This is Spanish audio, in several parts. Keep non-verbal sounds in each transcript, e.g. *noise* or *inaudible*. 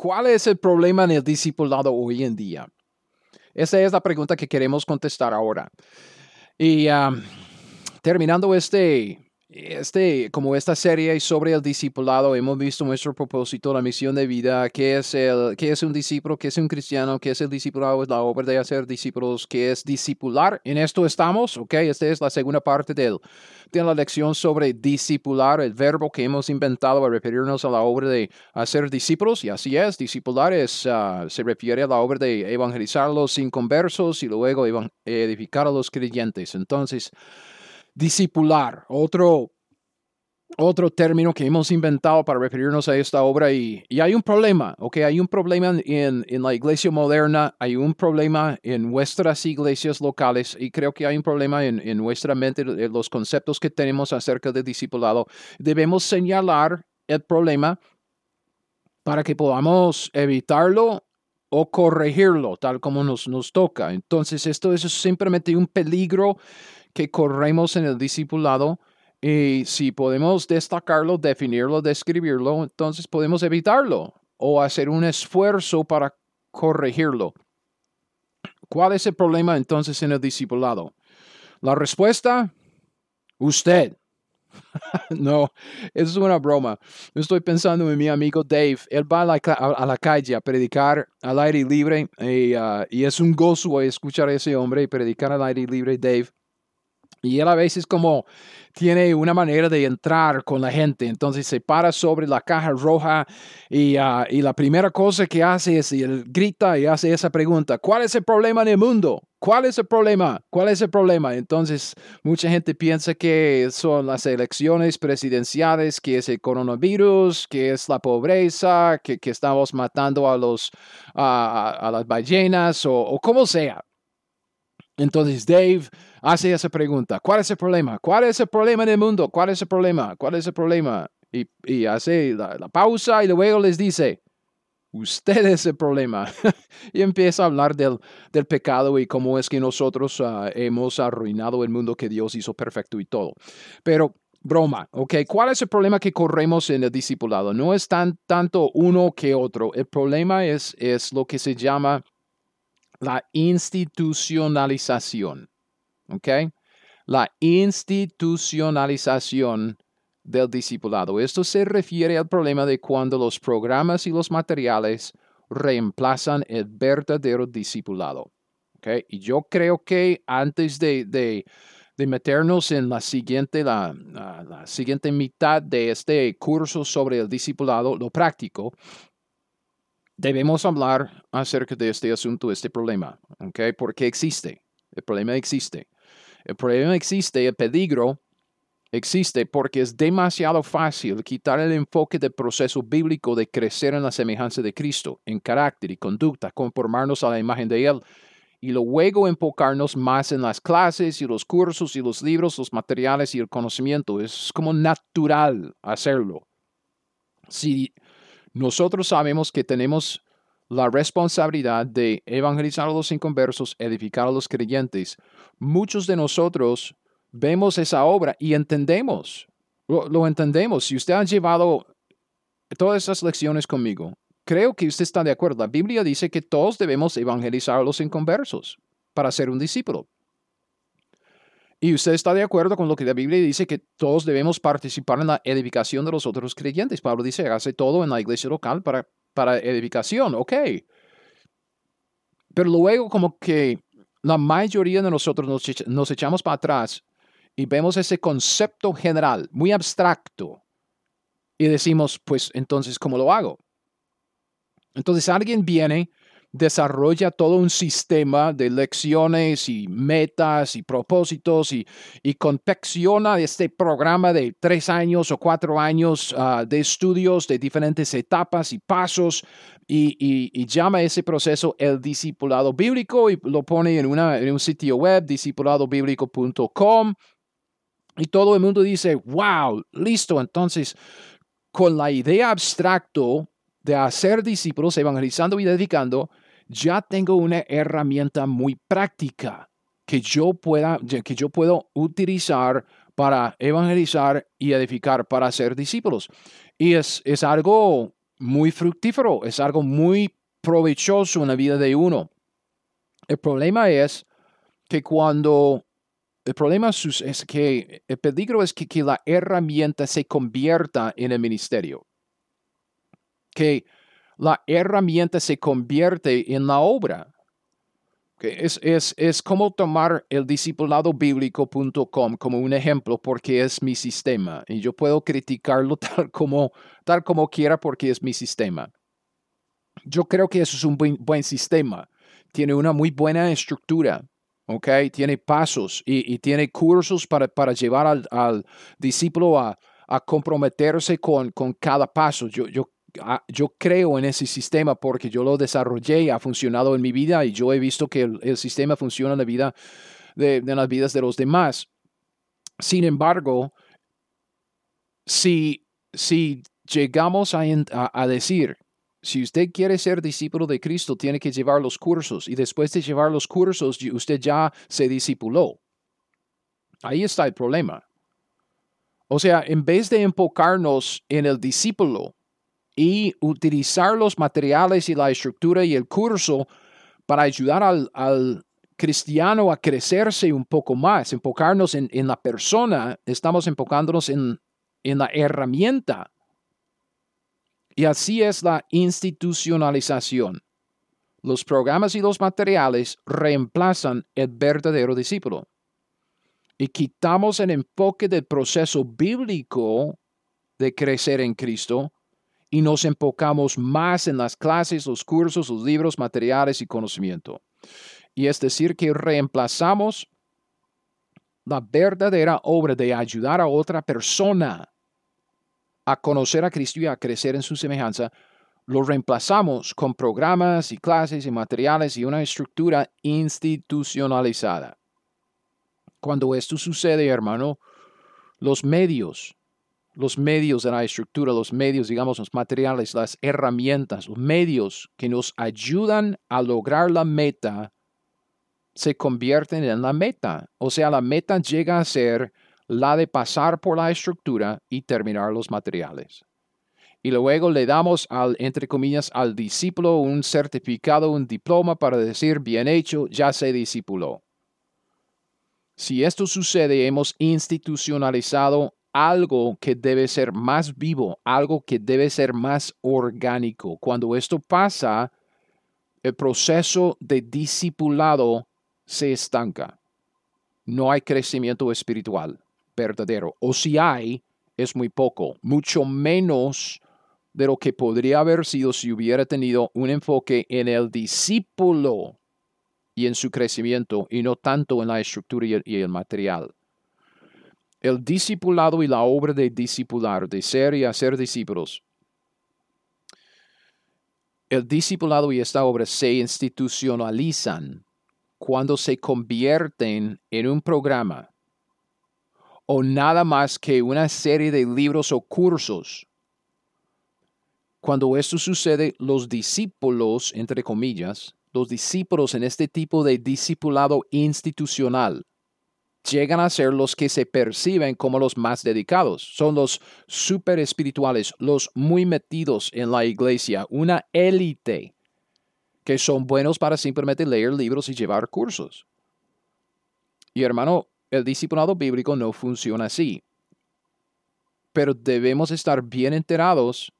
¿Cuál es el problema en el discipulado hoy en día? Esa es la pregunta que queremos contestar ahora. Y terminando este este, como esta serie sobre el discipulado, hemos visto nuestro propósito, la misión de vida, qué es, el, qué es un discípulo, qué es un cristiano, qué es el discipulado, es la obra de hacer discípulos, qué es discipular. En esto estamos, ¿ok? Esta es la segunda parte de la lección sobre discipular, el verbo que hemos inventado a referirnos a la obra de hacer discípulos, y así es, discipular es, ah, se refiere a la obra de evangelizar a los inconversos y luego edificar a los creyentes. Entonces, discipular, otro, otro término que hemos inventado para referirnos a esta obra y, y hay un problema, ¿ok? Hay un problema en, en, la iglesia moderna, hay un problema en nuestras iglesias locales y creo que hay un problema en, en nuestra mente, en los conceptos que tenemos acerca del discipulado. Debemos señalar el problema para que podamos evitarlo o corregirlo tal como nos, nos toca. Entonces, esto es simplemente un peligro que corremos en el discipulado y si podemos destacarlo, definirlo, describirlo, entonces podemos evitarlo o hacer un esfuerzo para corregirlo. ¿Cuál es el problema entonces en el discipulado? La respuesta, usted. *laughs* no, eso es una broma. Estoy pensando en mi amigo Dave. Él va a la, calle a predicar al aire libre y, uh, y es un gozo escuchar a ese hombre y predicar al aire libre, Dave. Y él a veces como tiene una manera de entrar con la gente. Entonces se para sobre la caja roja y, ah, la primera cosa que hace es, y grita y hace esa pregunta, ¿cuál es el problema en el mundo? ¿Cuál es el problema? ¿Cuál es el problema? Entonces, mucha gente piensa que son las elecciones presidenciales, que es el coronavirus, que es la pobreza, que, que estamos matando a, los, a, las ballenas o, o como sea. Entonces Dave hace esa pregunta, ¿cuál es el problema? ¿Cuál es el problema en el mundo? ¿Cuál es el problema? ¿Cuál es el problema? Y, hace la, pausa y luego les dice, usted es el problema. *laughs* y empieza a hablar del, del, pecado y cómo es que nosotros ah, hemos arruinado el mundo que Dios hizo perfecto y todo. Pero broma, ¿ok? ¿Cuál es el problema que corremos en el discipulado? No es tan, tanto uno que otro. El problema es, es lo que se llama la institucionalización. ¿Ok? La institucionalización del discipulado. Esto se refiere al problema de cuando los programas y los materiales reemplazan el verdadero discipulado. ¿Okay? Y yo creo que antes de, de, meternos en la siguiente, la, la, siguiente mitad de este curso sobre el discipulado, lo práctico, debemos hablar acerca de este asunto, este problema, ¿ok? Porque existe, el problema existe. El problema existe, el peligro existe porque es demasiado fácil quitar el enfoque del proceso bíblico de crecer en la semejanza de Cristo, en carácter y conducta, conformarnos a la imagen de Él, y luego enfocarnos más en las clases y los cursos y los libros, los materiales y el conocimiento. Es como natural hacerlo. Si nosotros sabemos que tenemos la responsabilidad de evangelizar a los inconversos, edificar a los creyentes. Muchos de nosotros vemos esa obra y entendemos, lo, entendemos. Si usted ha llevado todas esas lecciones conmigo, creo que usted está de acuerdo. La Biblia dice que todos debemos evangelizar a los inconversos para ser un discípulo. Y usted está de acuerdo con lo que la Biblia dice que todos debemos participar en la edificación de los otros creyentes. Pablo dice, hace todo en la iglesia local para, para edificación, ok. Pero luego como que la mayoría de nosotros nos, nos echamos para atrás y vemos ese concepto general, muy abstracto, y decimos, pues entonces, ¿cómo lo hago? Entonces alguien viene desarrolla todo un sistema de lecciones y metas y propósitos y, y confecciona este programa de tres años o cuatro años ah, de estudios de diferentes etapas y pasos y, llama ese proceso el discipulado bíblico y lo pone en, una, en un sitio web, discipuladobiblico.com. Y todo el mundo dice, wow, listo. Entonces, con la idea abstracto de hacer discípulos, evangelizando y dedicando, ya tengo una herramienta muy práctica que yo pueda, que yo puedo utilizar para evangelizar y edificar, para hacer discípulos. Y es, es algo muy fructífero, es algo muy provechoso en la vida de uno. El problema es que cuando el problema es que el peligro es que, que la herramienta se convierta en el ministerio. Que la herramienta se convierte en la obra. Es, es, es como tomar el discipuladobíblico.com como un ejemplo porque es mi sistema y yo puedo criticarlo *laughs* tal como, tal como quiera porque es mi sistema. Yo creo que eso es un buen, buen sistema. Tiene una muy buena estructura. Okay, tiene pasos y, y tiene cursos para, para llevar al, al discípulo a, a, comprometerse con, con cada paso. Yo, yo yo creo en ese sistema porque yo lo desarrollé, ha funcionado en mi vida y yo he visto que el, sistema funciona en la vida de, las vidas de los demás. Sin embargo, si, si llegamos a, a, decir, si usted quiere ser discípulo de Cristo, tiene que llevar los cursos y después de llevar los cursos, usted ya se discipuló. Ahí está el problema. O sea, en vez de enfocarnos en el discípulo, y utilizar los materiales y la estructura y el curso para ayudar al, cristiano a crecerse un poco más, enfocarnos en, la persona, estamos enfocándonos en, en la herramienta. Y así es la institucionalización. Los programas y los materiales reemplazan el verdadero discípulo. Y quitamos el enfoque del proceso bíblico de crecer en Cristo y nos enfocamos más en las clases, los cursos, los libros, materiales y conocimiento. Y es decir, que reemplazamos la verdadera obra de ayudar a otra persona a conocer a Cristo y a crecer en su semejanza, lo reemplazamos con programas y clases y materiales y una estructura institucionalizada. Cuando esto sucede, hermano, los medios los medios de la estructura, los medios, digamos, los materiales, las herramientas, los medios que nos ayudan a lograr la meta, se convierten en la meta. O sea, la meta llega a ser la de pasar por la estructura y terminar los materiales. Y luego le damos al, entre comillas, al discípulo un certificado, un diploma para decir, bien hecho, ya se discipuló. Si esto sucede, hemos institucionalizado algo que debe ser más vivo, algo que debe ser más orgánico. Cuando esto pasa, el proceso de discipulado se estanca. No hay crecimiento espiritual verdadero. O si hay, es muy poco, mucho menos de lo que podría haber sido si hubiera tenido un enfoque en el discípulo y en su crecimiento y no tanto en la estructura y el, material. El discipulado y la obra de discipular, de ser y hacer discípulos. El discipulado y esta obra se institucionalizan cuando se convierten en un programa o nada más que una serie de libros o cursos. Cuando esto sucede, los discípulos, entre comillas, los discípulos en este tipo de discipulado institucional, llegan a ser los que se perciben como los más dedicados. Son los super espirituales, los muy metidos en la iglesia, una élite que son buenos para simplemente leer libros y llevar cursos. Y hermano, el discipulado bíblico no funciona así. Pero debemos estar bien enterados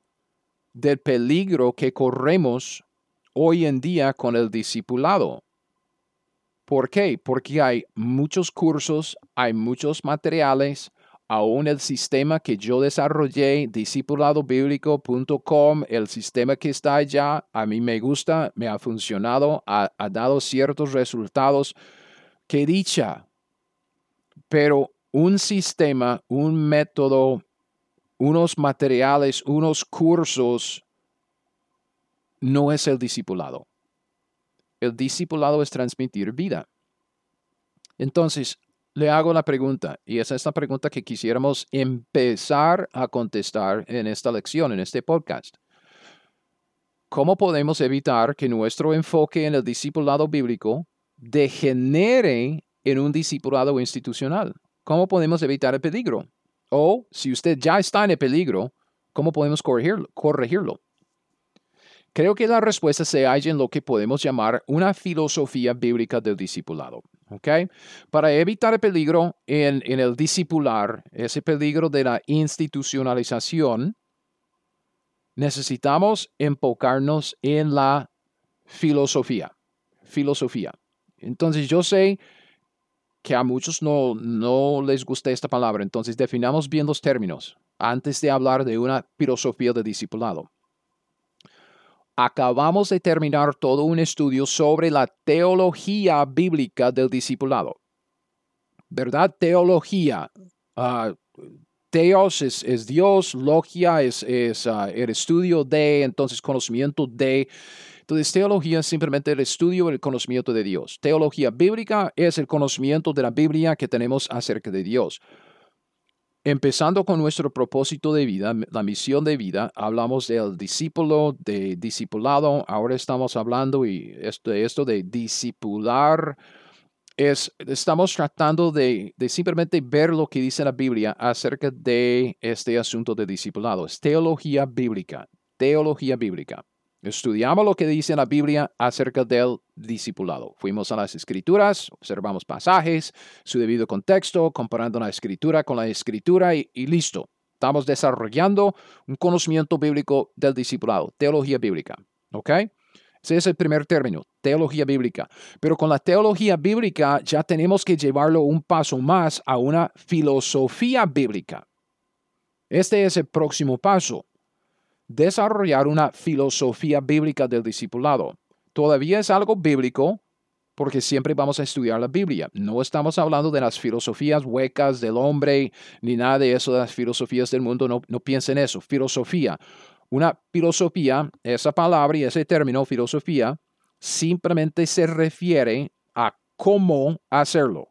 del peligro que corremos hoy en día con el discipulado. ¿Por qué? Porque hay muchos cursos, hay muchos materiales, aún el sistema que yo desarrollé, discipuladobiblico.com, el sistema que está allá, a mí me gusta, me ha funcionado, ha, ha dado ciertos resultados. Que dicha. Pero un sistema, un método, unos materiales, unos cursos, no es el discipulado. El discipulado es transmitir vida. Entonces, le hago la pregunta, y es esta pregunta que quisiéramos empezar a contestar en esta lección, en este podcast. ¿Cómo podemos evitar que nuestro enfoque en el discipulado bíblico degenere en un discipulado institucional? ¿Cómo podemos evitar el peligro? O si usted ya está en el peligro, ¿cómo podemos corregirlo? corregirlo? Creo que la respuesta se halla en lo que podemos llamar una filosofía bíblica del discipulado. ¿okay? Para evitar el peligro en, en el discipular, ese peligro de la institucionalización, necesitamos enfocarnos en la filosofía. Filosofía. Entonces yo sé que a muchos no, no les gusta esta palabra, entonces definamos bien los términos antes de hablar de una filosofía de discipulado acabamos de terminar todo un estudio sobre la teología bíblica del discipulado. ¿Verdad? Teología. Uh, teos es, Dios, logia es, ah, el estudio de, entonces conocimiento de. Entonces, teología es simplemente el estudio el conocimiento de Dios. Teología bíblica es el conocimiento de la Biblia que tenemos acerca de Dios. Empezando con nuestro propósito de vida, la misión de vida, hablamos del discípulo, de discipulado, ahora estamos hablando y esto, esto de discipular, es, estamos tratando de, de, simplemente ver lo que dice la Biblia acerca de este asunto de discipulado. Es teología bíblica, teología bíblica. Estudiamos lo que dice la Biblia acerca del discipulado. Fuimos a las escrituras, observamos pasajes, su debido contexto, comparando la escritura con la escritura y, listo. Estamos desarrollando un conocimiento bíblico del discipulado, teología bíblica. ¿Ok? Ese es el primer término, teología bíblica. Pero con la teología bíblica ya tenemos que llevarlo un paso más a una filosofía bíblica. Este es el próximo paso desarrollar una filosofía bíblica del discipulado. Todavía es algo bíblico porque siempre vamos a estudiar la Biblia. No estamos hablando de las filosofías huecas del hombre ni nada de eso, de las filosofías del mundo. No, no piensen eso. Filosofía. Una filosofía, esa palabra y ese término, filosofía, simplemente se refiere a cómo hacerlo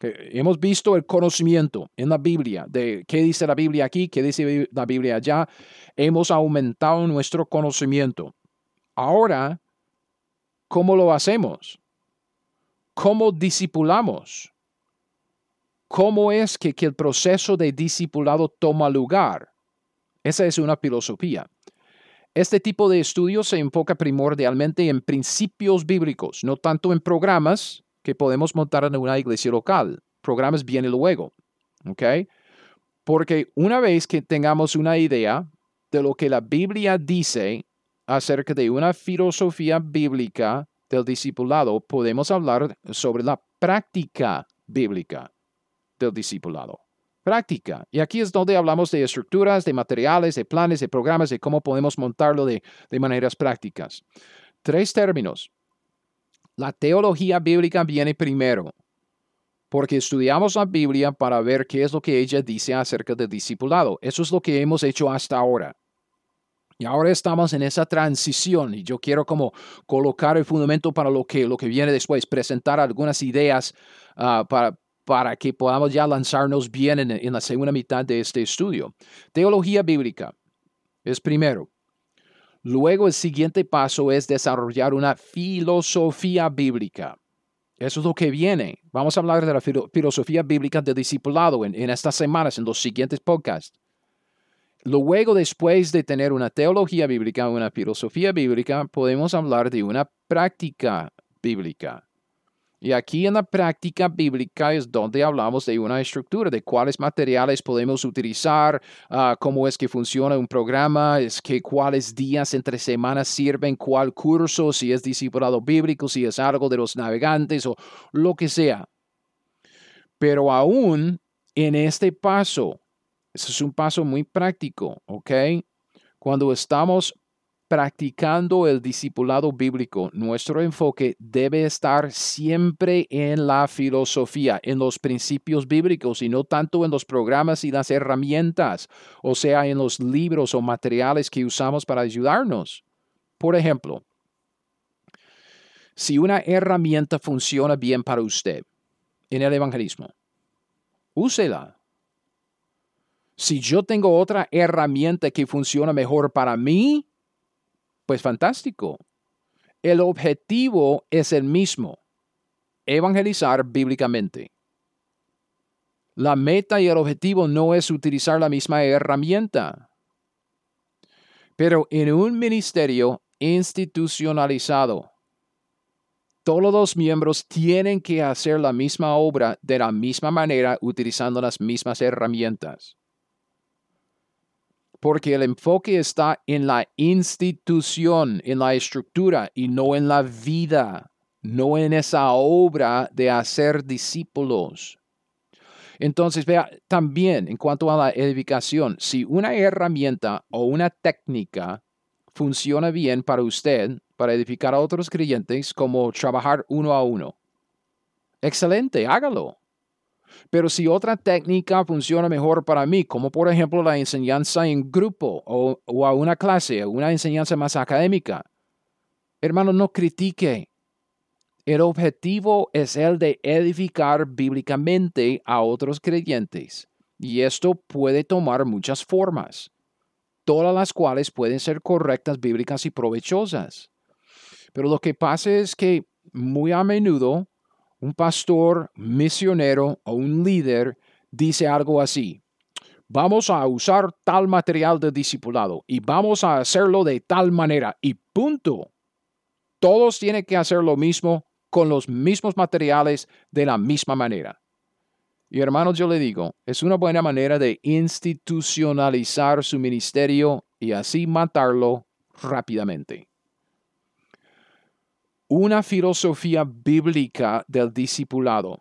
hemos visto el conocimiento en la Biblia de qué dice la Biblia aquí, qué dice la Biblia allá. Hemos aumentado nuestro conocimiento. Ahora, ¿cómo lo hacemos? ¿Cómo discipulamos? ¿Cómo es que, que el proceso de discipulado toma lugar? Esa es una filosofía. Este tipo de estudio se enfoca primordialmente en principios bíblicos, no tanto en programas, que podemos montar en una iglesia local. Programas vienen luego. ¿Ok? Porque una vez que tengamos una idea de lo que la Biblia dice acerca de una filosofía bíblica del discipulado, podemos hablar sobre la práctica bíblica del discipulado. Práctica. Y aquí es donde hablamos de estructuras, de materiales, de planes, de programas, de cómo podemos montarlo de, de maneras prácticas. Tres términos. La teología bíblica viene primero, porque estudiamos la Biblia para ver qué es lo que ella dice acerca del discipulado. Eso es lo que hemos hecho hasta ahora. Y ahora estamos en esa transición y yo quiero como colocar el fundamento para lo que, lo que viene después, presentar algunas ideas ah, para, para que podamos ya lanzarnos bien en, en la segunda mitad de este estudio. Teología bíblica es primero. Luego el siguiente paso es desarrollar una filosofía bíblica. Eso es lo que viene. Vamos a hablar de la filosofía bíblica del discipulado en, en estas semanas, en los siguientes podcasts. Luego, después de tener una teología bíblica, una filosofía bíblica, podemos hablar de una práctica bíblica. Y aquí en la práctica bíblica es donde hablamos de una estructura, de cuáles materiales podemos utilizar, ah, cómo es que funciona un programa, es que cuáles días entre semanas sirven, cuál curso, si es discipulado bíblico, si es algo de los navegantes o lo que sea. Pero aún en este paso, eso es un paso muy práctico, ¿ok? Cuando estamos practicando el discipulado bíblico, nuestro enfoque debe estar siempre en la filosofía, en los principios bíblicos y no tanto en los programas y las herramientas, o sea, en los libros o materiales que usamos para ayudarnos. Por ejemplo, si una herramienta funciona bien para usted en el evangelismo, úsela. Si yo tengo otra herramienta que funciona mejor para mí, pues fantástico. El objetivo es el mismo, evangelizar bíblicamente. La meta y el objetivo no es utilizar la misma herramienta. Pero en un ministerio institucionalizado, todos los miembros tienen que hacer la misma obra de la misma manera utilizando las mismas herramientas porque el enfoque está en la institución, en la estructura y no en la vida, no en esa obra de hacer discípulos. Entonces, vea, también en cuanto a la edificación, si una herramienta o una técnica funciona bien para usted, para edificar a otros creyentes, como trabajar uno a uno, excelente, hágalo. Pero si otra técnica funciona mejor para mí, como por ejemplo la enseñanza en grupo o, a una clase, o una enseñanza más académica, hermano, no critique. El objetivo es el de edificar bíblicamente a otros creyentes. Y esto puede tomar muchas formas, todas las cuales pueden ser correctas, bíblicas y provechosas. Pero lo que pasa es que muy a menudo un pastor, misionero o un líder dice algo así. Vamos a usar tal material de discipulado y vamos a hacerlo de tal manera y punto. Todos tienen que hacer lo mismo con los mismos materiales de la misma manera. Y hermanos, yo le digo, es una buena manera de institucionalizar su ministerio y así matarlo rápidamente. Una filosofía bíblica del discipulado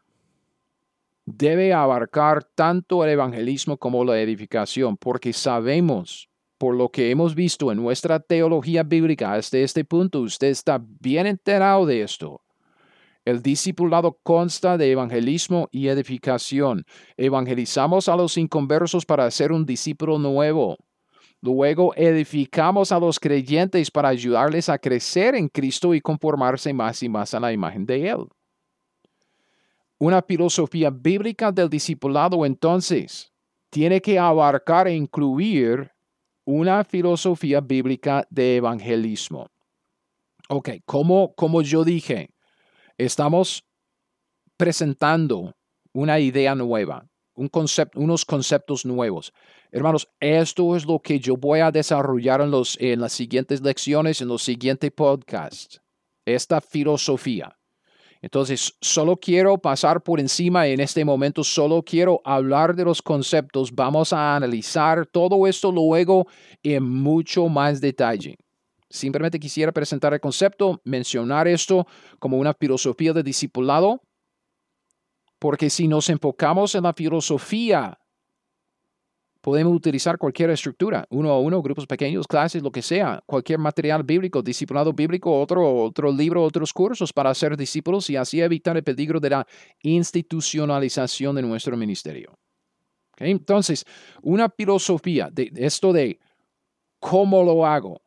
debe abarcar tanto el evangelismo como la edificación, porque sabemos, por lo que hemos visto en nuestra teología bíblica hasta este punto, usted está bien enterado de esto. El discipulado consta de evangelismo y edificación. Evangelizamos a los inconversos para hacer un discípulo nuevo. Luego edificamos a los creyentes para ayudarles a crecer en Cristo y conformarse más y más a la imagen de Él. Una filosofía bíblica del discipulado entonces tiene que abarcar e incluir una filosofía bíblica de evangelismo. Ok, como, como yo dije, estamos presentando una idea nueva, un unos conceptos nuevos. Hermanos, esto es lo que yo voy a desarrollar en, los, en las siguientes lecciones, en los siguientes podcasts. Esta filosofía. Entonces, solo quiero pasar por encima en este momento, solo quiero hablar de los conceptos. Vamos a analizar todo esto luego en mucho más detalle. Simplemente quisiera presentar el concepto, mencionar esto como una filosofía de discipulado, porque si nos enfocamos en la filosofía Podemos utilizar cualquier estructura, uno a uno, grupos pequeños, clases, lo que sea, cualquier material bíblico, discipulado bíblico, otro, otro libro, otros cursos para ser discípulos y así evitar el peligro de la institucionalización de nuestro ministerio. Entonces, una filosofía de esto de cómo lo hago,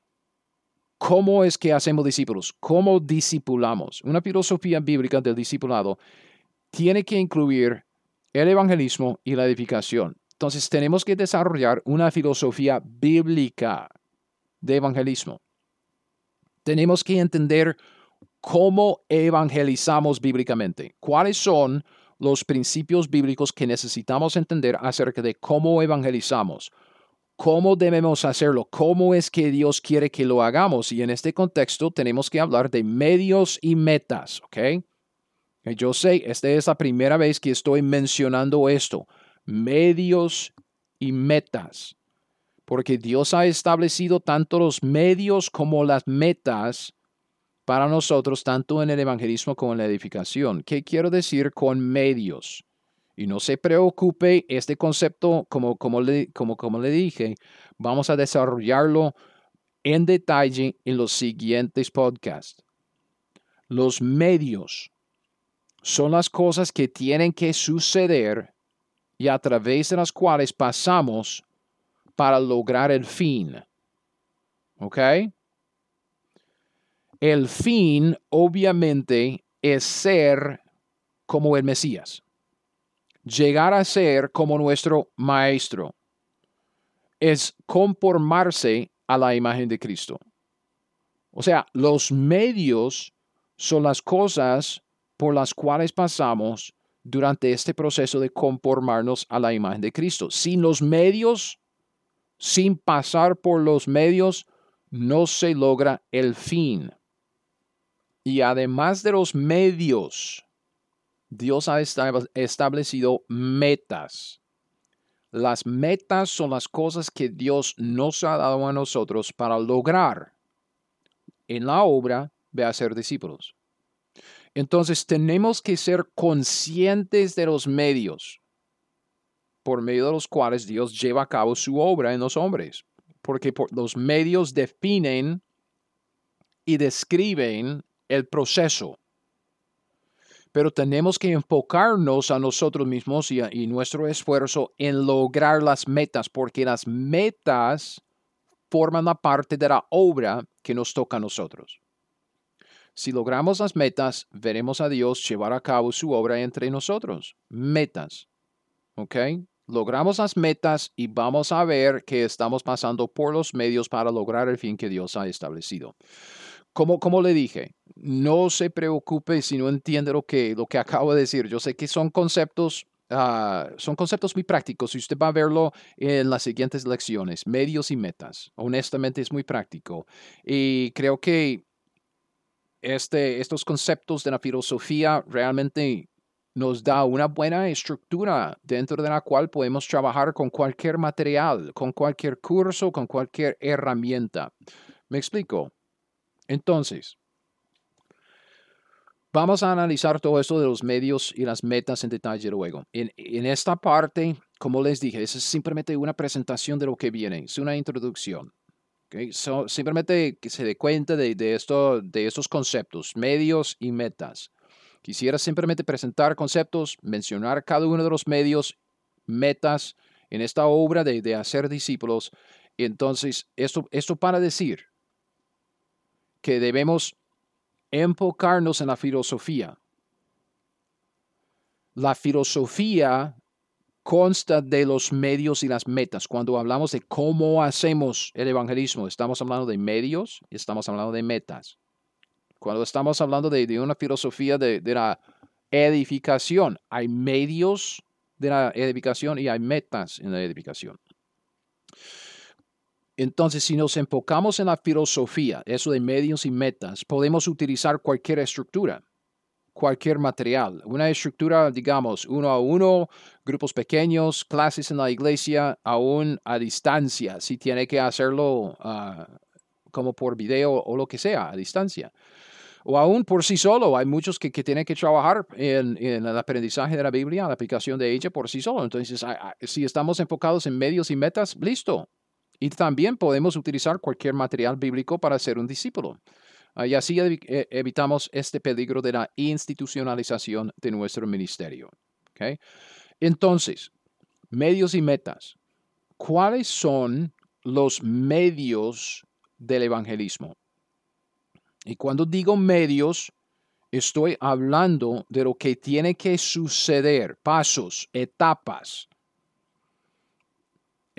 cómo es que hacemos discípulos, cómo discipulamos. Una filosofía bíblica del discipulado tiene que incluir el evangelismo y la edificación. Entonces tenemos que desarrollar una filosofía bíblica de evangelismo. Tenemos que entender cómo evangelizamos bíblicamente, cuáles son los principios bíblicos que necesitamos entender acerca de cómo evangelizamos, cómo debemos hacerlo, cómo es que Dios quiere que lo hagamos. Y en este contexto tenemos que hablar de medios y metas, ¿ok? Yo sé, esta es la primera vez que estoy mencionando esto medios y metas, porque Dios ha establecido tanto los medios como las metas para nosotros, tanto en el evangelismo como en la edificación. ¿Qué quiero decir con medios? Y no se preocupe, este concepto, como, como, le, como, como le dije, vamos a desarrollarlo en detalle en los siguientes podcasts. Los medios son las cosas que tienen que suceder y a través de las cuales pasamos para lograr el fin. ¿Ok? El fin, obviamente, es ser como el Mesías. Llegar a ser como nuestro Maestro. Es conformarse a la imagen de Cristo. O sea, los medios son las cosas por las cuales pasamos durante este proceso de conformarnos a la imagen de Cristo. Sin los medios, sin pasar por los medios, no se logra el fin. Y además de los medios, Dios ha establecido metas. Las metas son las cosas que Dios nos ha dado a nosotros para lograr en la obra de hacer discípulos. Entonces tenemos que ser conscientes de los medios por medio de los cuales Dios lleva a cabo su obra en los hombres, porque los medios definen y describen el proceso. Pero tenemos que enfocarnos a nosotros mismos y, y nuestro esfuerzo en lograr las metas, porque las metas forman la parte de la obra que nos toca a nosotros. Si logramos las metas, veremos a Dios llevar a cabo su obra entre nosotros. Metas. ¿Ok? Logramos las metas y vamos a ver que estamos pasando por los medios para lograr el fin que Dios ha establecido. Como, como le dije, no se preocupe si no entiende lo que, lo que acabo de decir. Yo sé que son conceptos Uh, son conceptos muy prácticos y usted va a verlo en las siguientes lecciones, medios y metas. Honestamente es muy práctico y creo que este, estos conceptos de la filosofía realmente nos da una buena estructura dentro de la cual podemos trabajar con cualquier material, con cualquier curso, con cualquier herramienta. ¿Me explico? Entonces, vamos a analizar todo esto de los medios y las metas en detalle luego. En, en esta parte, como les dije, es simplemente una presentación de lo que viene, es una introducción simplemente que se dé cuenta de, esto, de estos conceptos, medios y metas. Quisiera simplemente presentar conceptos, mencionar cada uno de los medios, metas en esta obra de, de hacer discípulos. Entonces, esto, esto para decir que debemos enfocarnos en la filosofía. La filosofía consta de los medios y las metas. Cuando hablamos de cómo hacemos el evangelismo, estamos hablando de medios y estamos hablando de metas. Cuando estamos hablando de, una filosofía de, la edificación, hay medios de la edificación y hay metas en la edificación. Entonces, si nos enfocamos en la filosofía, eso de medios y metas, podemos utilizar cualquier estructura cualquier material. Una estructura, digamos, uno a uno, grupos pequeños, clases en la iglesia, aún a distancia, si tiene que hacerlo ah, como por video o lo que sea, a distancia. O aún por sí solo, hay muchos que, que tienen que trabajar en, en, el aprendizaje de la Biblia, la aplicación de ella por sí solo. Entonces, si estamos enfocados en medios y metas, listo. Y también podemos utilizar cualquier material bíblico para ser un discípulo. Ah, y así eh, evitamos este peligro de la institucionalización de nuestro ministerio. Entonces, medios y metas. ¿Cuáles son los medios del evangelismo? Y cuando digo medios, estoy hablando de lo que tiene que suceder, pasos, etapas,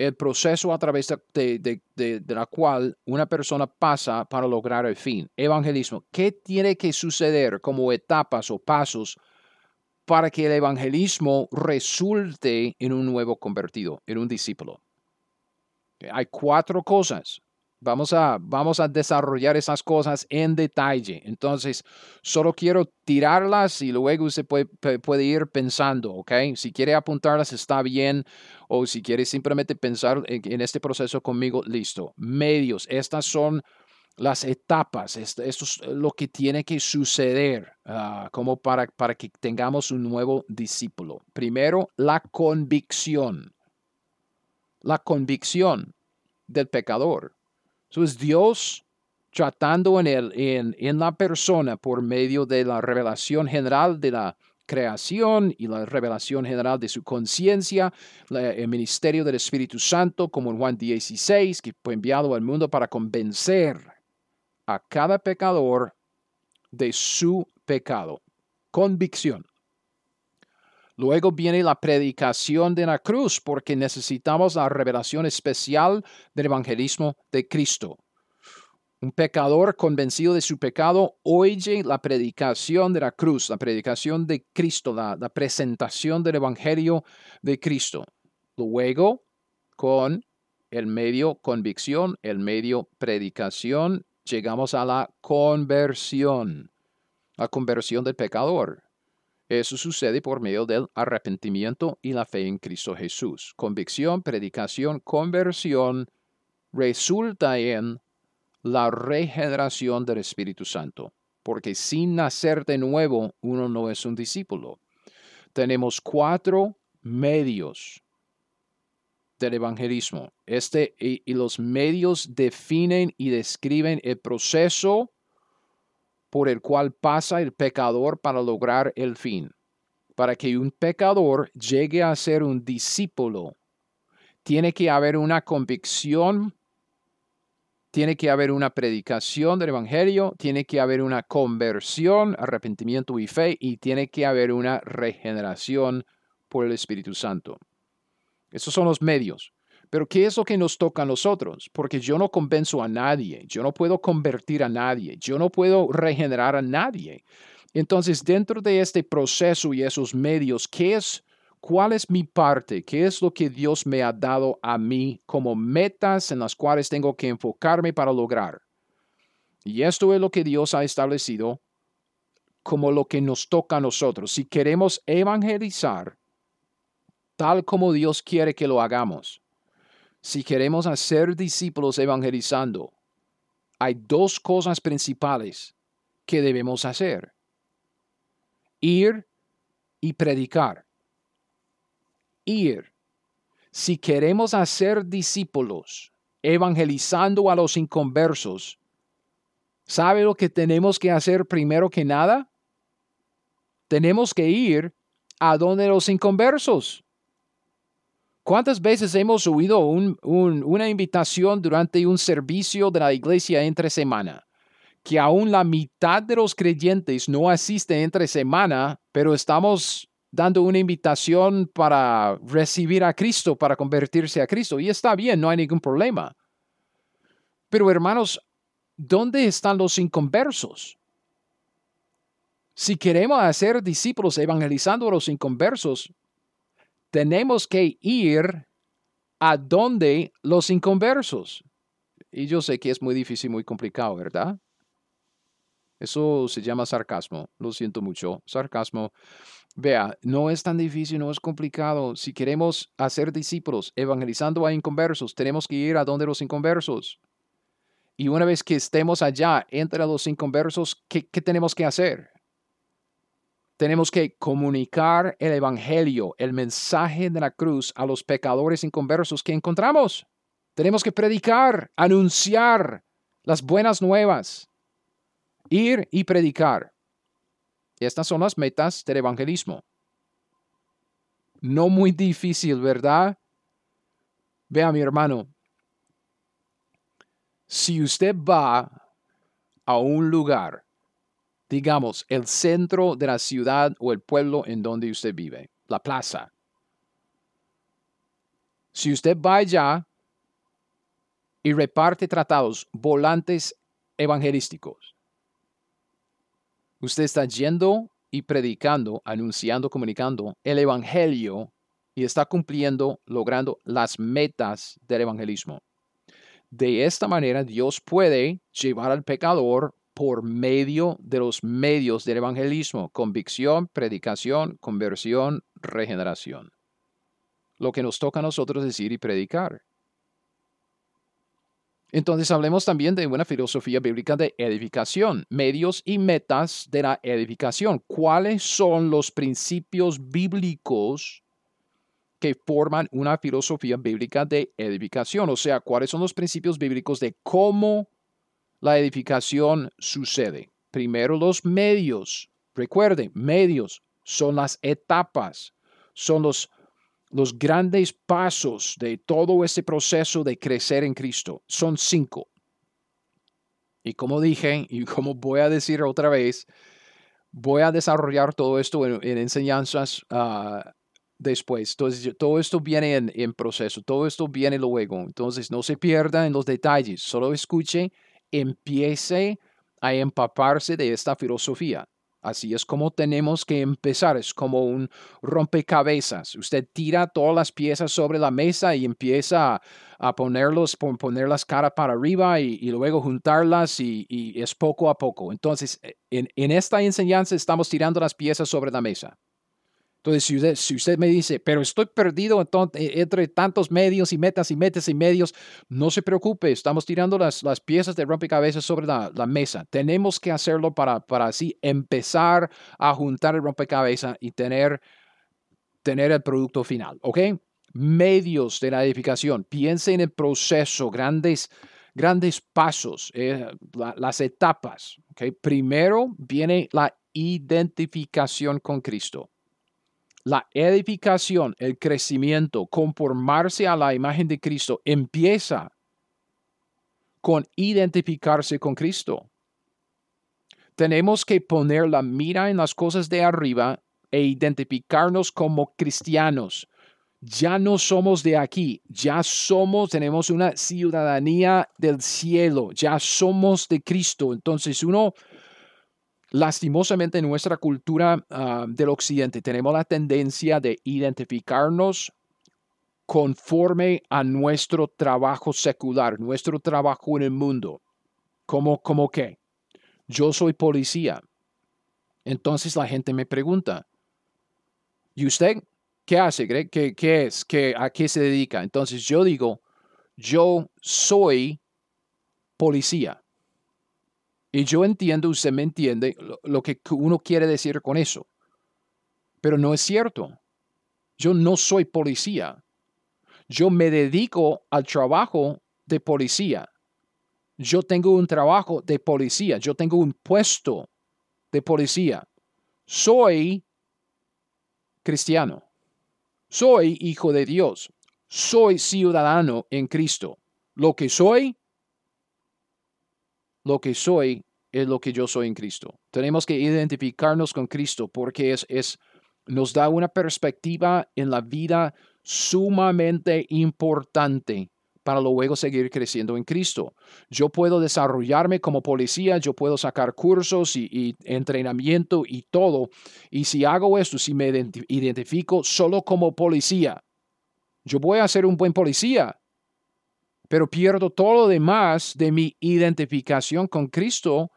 el proceso a través de, la cual una persona pasa para lograr el fin. Evangelismo. ¿Qué tiene que suceder como etapas o pasos para que el evangelismo resulte en un nuevo convertido, en un discípulo? Hay cuatro cosas Vamos a, vamos a desarrollar esas cosas en detalle. Entonces, solo quiero tirarlas y luego usted puede, puede ir pensando, ¿ok? Si quiere apuntarlas está bien o si quiere simplemente pensar en, este proceso conmigo, listo. Medios, estas son las etapas, esto, es lo que tiene que suceder ah, como para, para que tengamos un nuevo discípulo. Primero, la convicción. La convicción del pecador. Eso es Dios tratando en, el, en, en la persona por medio de la revelación general de la creación y la revelación general de su conciencia, el ministerio del Espíritu Santo, como en Juan 16, que fue enviado al mundo para convencer a cada pecador de su pecado. Convicción. Luego viene la predicación de la cruz, porque necesitamos la revelación especial del evangelismo de Cristo. Un pecador convencido de su pecado oye la predicación de la cruz, la predicación de Cristo, la, la presentación del Evangelio de Cristo. Luego, con el medio convicción, el medio predicación, llegamos a la conversión, la conversión del pecador. Eso sucede por medio del arrepentimiento y la fe en Cristo Jesús. Convicción, predicación, conversión resulta en la regeneración del Espíritu Santo, porque sin nacer de nuevo uno no es un discípulo. Tenemos cuatro medios del evangelismo. Este, y, y los medios definen y describen el proceso por el cual pasa el pecador para lograr el fin. Para que un pecador llegue a ser un discípulo, tiene que haber una convicción, tiene que haber una predicación del Evangelio, tiene que haber una conversión, arrepentimiento y fe, y tiene que haber una regeneración por el Espíritu Santo. Esos son los medios. Pero ¿qué es lo que nos toca a nosotros? Porque yo no convenzo a nadie, yo no puedo convertir a nadie, yo no puedo regenerar a nadie. Entonces, dentro de este proceso y esos medios, ¿qué es, cuál es mi parte? ¿Qué es lo que Dios me ha dado a mí como metas en las cuales tengo que enfocarme para lograr? Y esto es lo que Dios ha establecido como lo que nos toca a nosotros. Si queremos evangelizar tal como Dios quiere que lo hagamos, si queremos hacer discípulos evangelizando, hay dos cosas principales que debemos hacer. Ir y predicar. Ir. Si queremos hacer discípulos evangelizando a los inconversos, ¿sabe lo que tenemos que hacer primero que nada? Tenemos que ir a donde los inconversos. ¿Cuántas veces hemos oído una invitación durante un servicio de la iglesia entre semana? Que aún la mitad de los creyentes no asisten entre semana, pero estamos dando una invitación para recibir a Cristo, para convertirse a Cristo. Y está bien, no hay ningún problema. Pero hermanos, ¿dónde están los inconversos? Si queremos hacer discípulos evangelizando a los inconversos, tenemos que ir a donde los inconversos. Y yo sé que es muy difícil, muy complicado, ¿verdad? Eso se llama sarcasmo. Lo siento mucho. Sarcasmo. Vea, no es tan difícil, no es complicado. Si queremos hacer discípulos evangelizando a inconversos, tenemos que ir a donde los inconversos. Y una vez que estemos allá entre los inconversos, ¿qué, qué tenemos que hacer? Tenemos que comunicar el Evangelio, el mensaje de la cruz a los pecadores inconversos que encontramos. Tenemos que predicar, anunciar las buenas nuevas, ir y predicar. Estas son las metas del evangelismo. No muy difícil, ¿verdad? Vea, mi hermano, si usted va a un lugar digamos, el centro de la ciudad o el pueblo en donde usted vive, la plaza. Si usted va allá y reparte tratados, volantes evangelísticos, usted está yendo y predicando, anunciando, comunicando el evangelio y está cumpliendo, logrando las metas del evangelismo. De esta manera Dios puede llevar al pecador por medio de los medios del evangelismo, convicción, predicación, conversión, regeneración. Lo que nos toca a nosotros decir y predicar. Entonces hablemos también de una filosofía bíblica de edificación, medios y metas de la edificación. ¿Cuáles son los principios bíblicos que forman una filosofía bíblica de edificación? O sea, ¿cuáles son los principios bíblicos de cómo la edificación sucede? Primero los medios. Recuerden, medios son las etapas, son los los grandes pasos de todo este proceso de crecer en Cristo son cinco. Y como dije, y como voy a decir otra vez, voy a desarrollar todo esto en, enseñanzas ah, después. Entonces, todo esto viene en, en, proceso, todo esto viene luego. Entonces, no se pierda en los detalles, solo escuche, empiece a empaparse de esta filosofía. Así es como tenemos que empezar, es como un rompecabezas. Usted tira todas las piezas sobre la mesa y empieza a, ponerlos, poner las caras para arriba y, luego juntarlas y, es poco a poco. Entonces, en, en esta enseñanza estamos tirando las piezas sobre la mesa. Entonces, si usted, si usted me dice, pero estoy perdido e, entre tantos medios y metas y metas y medios, no se preocupe, estamos tirando las, las piezas de rompecabezas sobre la, la, mesa. Tenemos que hacerlo para, para así empezar a juntar el rompecabezas y tener, tener el producto final, ¿ok? Medios de la edificación. Piense en el proceso, grandes, grandes pasos, eh, las etapas, ¿ok? Primero viene la identificación con Cristo. La edificación, el crecimiento, conformarse a la imagen de Cristo empieza con identificarse con Cristo. Tenemos que poner la mira en las cosas de arriba e identificarnos como cristianos. Ya no somos de aquí, ya somos, tenemos una ciudadanía del cielo, ya somos de Cristo. Entonces uno Lastimosamente en nuestra cultura ah, del occidente tenemos la tendencia de identificarnos conforme a nuestro trabajo secular, nuestro trabajo en el mundo. ¿Cómo, cómo qué? Yo soy policía. Entonces la gente me pregunta, ¿y usted qué hace? ¿Qué, qué es? ¿Qué, ¿A qué se dedica? Entonces yo digo, yo soy policía. Y yo entiendo, usted me entiende lo, que uno quiere decir con eso. Pero no es cierto. Yo no soy policía. Yo me dedico al trabajo de policía. Yo tengo un trabajo de policía. Yo tengo un puesto de policía. Soy cristiano. Soy hijo de Dios. Soy ciudadano en Cristo. Lo que soy lo que soy es lo que yo soy en Cristo. Tenemos que identificarnos con Cristo porque es, es, nos da una perspectiva en la vida sumamente importante para luego seguir creciendo en Cristo. Yo puedo desarrollarme como policía, yo puedo sacar cursos y, y, entrenamiento y todo. Y si hago esto, si me identifico solo como policía, yo voy a ser un buen policía, pero pierdo todo lo demás de mi identificación con Cristo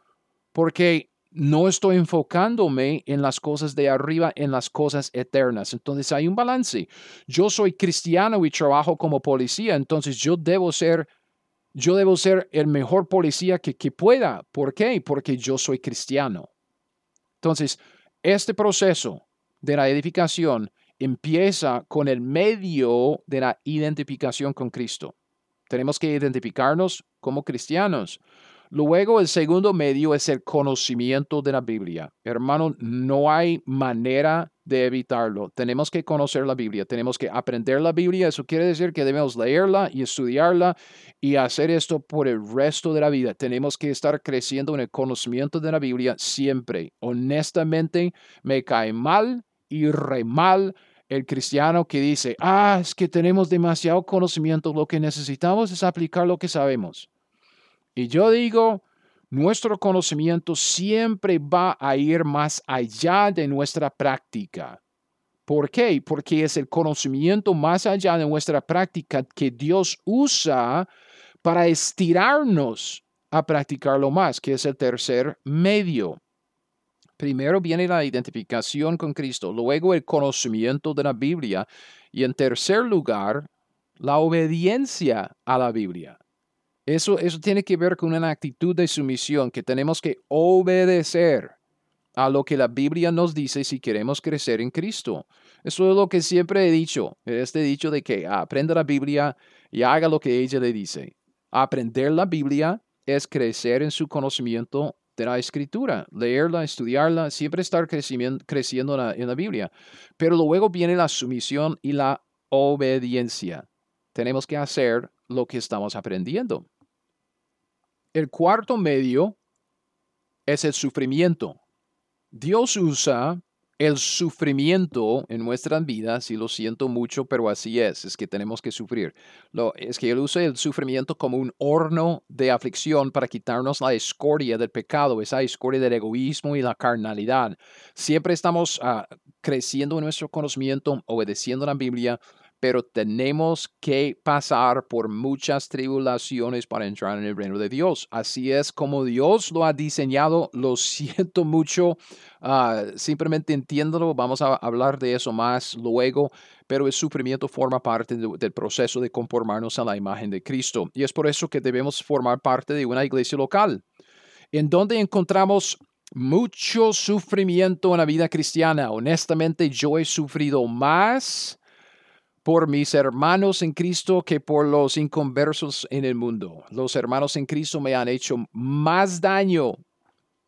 porque no estoy enfocándome en las cosas de arriba, en las cosas eternas. Entonces hay un balance. Yo soy cristiano y trabajo como policía, entonces yo debo ser, yo debo ser el mejor policía que, que pueda. ¿Por qué? Porque yo soy cristiano. Entonces, este proceso de la edificación empieza con el medio de la identificación con Cristo. Tenemos que identificarnos como cristianos. Luego, el segundo medio es el conocimiento de la Biblia. Hermano, no hay manera de evitarlo. Tenemos que conocer la Biblia, tenemos que aprender la Biblia. Eso quiere decir que debemos leerla y estudiarla y hacer esto por el resto de la vida. Tenemos que estar creciendo en el conocimiento de la Biblia siempre. Honestamente, me cae mal y re mal el cristiano que dice, ah, es que tenemos demasiado conocimiento, lo que necesitamos es aplicar lo que sabemos. Y yo digo, nuestro conocimiento siempre va a ir más allá de nuestra práctica. ¿Por qué? Porque es el conocimiento más allá de nuestra práctica que Dios usa para estirarnos a practicarlo más, que es el tercer medio. Primero viene la identificación con Cristo, luego el conocimiento de la Biblia y en tercer lugar, la obediencia a la Biblia. Eso, eso tiene que ver con una actitud de sumisión que tenemos que obedecer a lo que la Biblia nos dice si queremos crecer en Cristo. Eso es lo que siempre he dicho, este dicho de que aprenda la Biblia y haga lo que ella le dice. Aprender la Biblia es crecer en su conocimiento de la escritura, leerla, estudiarla, siempre estar creciendo, en la Biblia. Pero luego viene la sumisión y la obediencia. Tenemos que hacer lo que estamos aprendiendo. El cuarto medio es el sufrimiento. Dios usa el sufrimiento en nuestras vidas, y lo siento mucho, pero así es, es que tenemos que sufrir. Lo, es que Él usa el sufrimiento como un horno de aflicción para quitarnos la escoria del pecado, esa escoria del egoísmo y la carnalidad. Siempre estamos ah, creciendo en nuestro conocimiento, obedeciendo la Biblia, pero tenemos que pasar por muchas tribulaciones para entrar en el reino de Dios. Así es como Dios lo ha diseñado. Lo *laughs* siento mucho, ah, simplemente entiéndolo. Vamos a hablar de eso más luego, pero el sufrimiento forma parte del proceso de conformarnos a la imagen de Cristo. Y es por eso que debemos formar parte de una iglesia local, en donde encontramos mucho sufrimiento en la vida cristiana. Honestamente, yo he sufrido más por mis hermanos en Cristo que por los inconversos en el mundo. Los hermanos en Cristo me han hecho más daño,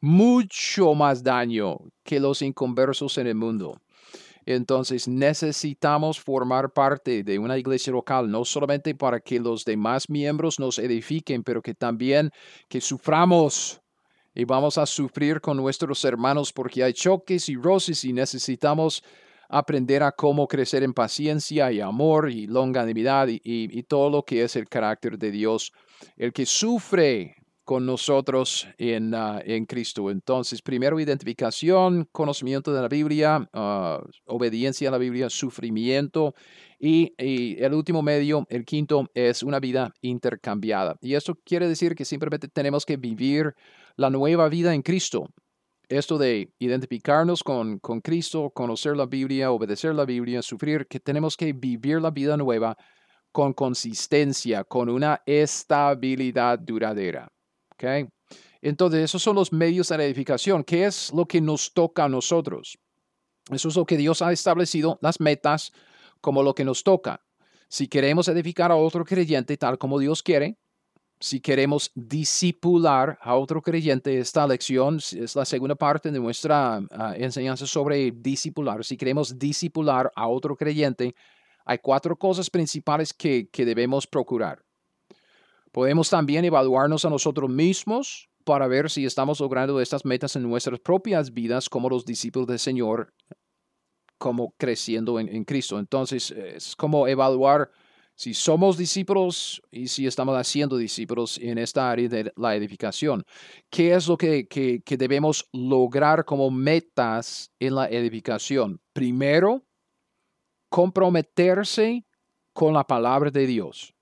mucho más daño que los inconversos en el mundo. Entonces necesitamos formar parte de una iglesia local, no solamente para que los demás miembros nos edifiquen, pero que también que suframos y vamos a sufrir con nuestros hermanos porque hay choques y roces y necesitamos aprender a cómo crecer en paciencia y amor y longanimidad y, todo lo que es el carácter de Dios, el que sufre con nosotros en, ah, en Cristo. Entonces, primero identificación, conocimiento de la Biblia, ah, obediencia a la Biblia, sufrimiento y, y, el último medio, el quinto, es una vida intercambiada. Y esto quiere decir que simplemente tenemos que vivir la nueva vida en Cristo esto de identificarnos con, con Cristo, conocer la Biblia, obedecer la Biblia, sufrir, que tenemos que vivir la vida nueva con consistencia, con una estabilidad duradera. ¿okay? Entonces, esos son los medios de la edificación. ¿Qué es lo que nos toca a nosotros? Eso es lo que Dios ha establecido, las metas, como lo que nos toca. Si queremos edificar a otro creyente tal como Dios quiere, si queremos disipular a otro creyente, esta lección es la segunda parte de nuestra ah, enseñanza sobre discipular. Si queremos disipular a otro creyente, hay cuatro cosas principales que, que debemos procurar. Podemos también evaluarnos a nosotros mismos para ver si estamos logrando estas metas en nuestras propias vidas como los discípulos del Señor, como creciendo en, en Cristo. Entonces, es como evaluar si somos discípulos y si estamos haciendo discípulos en esta área de la edificación. ¿Qué es lo que, debemos lograr como metas en la edificación? Primero, comprometerse con la palabra de Dios.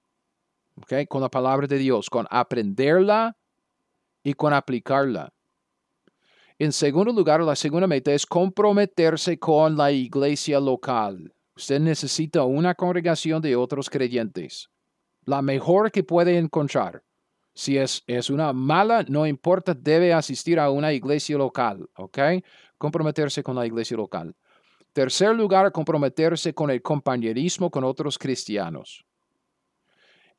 ¿okay? Con la palabra de Dios, con aprenderla y con aplicarla. En segundo lugar, la segunda meta es comprometerse con la iglesia local. Usted necesita una congregación de otros creyentes, la mejor que puede encontrar. Si es, es una mala, no importa, debe asistir a una iglesia local, ¿ok? Comprometerse con la iglesia local. Tercer lugar, comprometerse con el compañerismo con otros cristianos.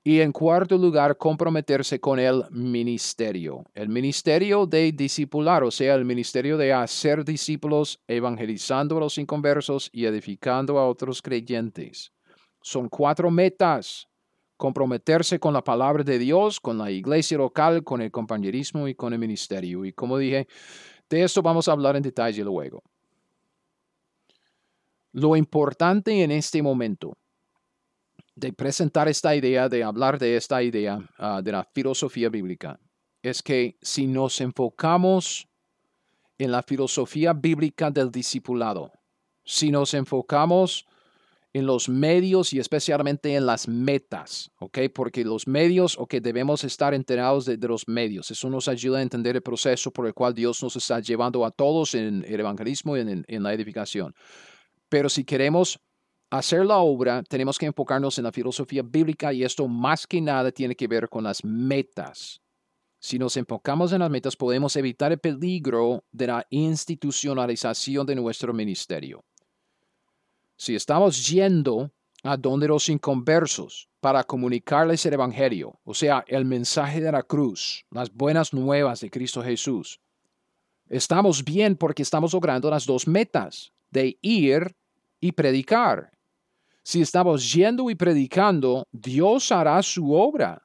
Y en cuarto lugar, comprometerse con el ministerio. El ministerio de discipular, o sea, el ministerio de hacer discípulos, evangelizando a los inconversos y edificando a otros creyentes. Son cuatro metas. Comprometerse con la palabra de Dios, con la iglesia local, con el compañerismo y con el ministerio. Y como dije, de esto vamos a hablar en detalle luego. Lo importante en este momento de presentar esta idea, de hablar de esta idea ah, de la filosofía bíblica, es que si nos enfocamos en la filosofía bíblica del discipulado, si nos enfocamos en los medios y especialmente en las metas, ¿ok? Porque los medios, ok, debemos estar enterados de, los medios. Eso nos ayuda a entender el proceso por el cual Dios nos está llevando a todos en el evangelismo y en la edificación. Pero si queremos hacer la obra, tenemos que enfocarnos en la filosofía bíblica y esto más que nada tiene que ver con las metas. Si nos enfocamos en las metas, podemos evitar el peligro de la institucionalización de nuestro ministerio. Si estamos yendo a donde los inconversos para comunicarles el Evangelio, o sea, el mensaje de la cruz, las buenas nuevas de Cristo Jesús, estamos bien porque estamos logrando las dos metas, de ir y predicar. Si estamos yendo y predicando, Dios hará su obra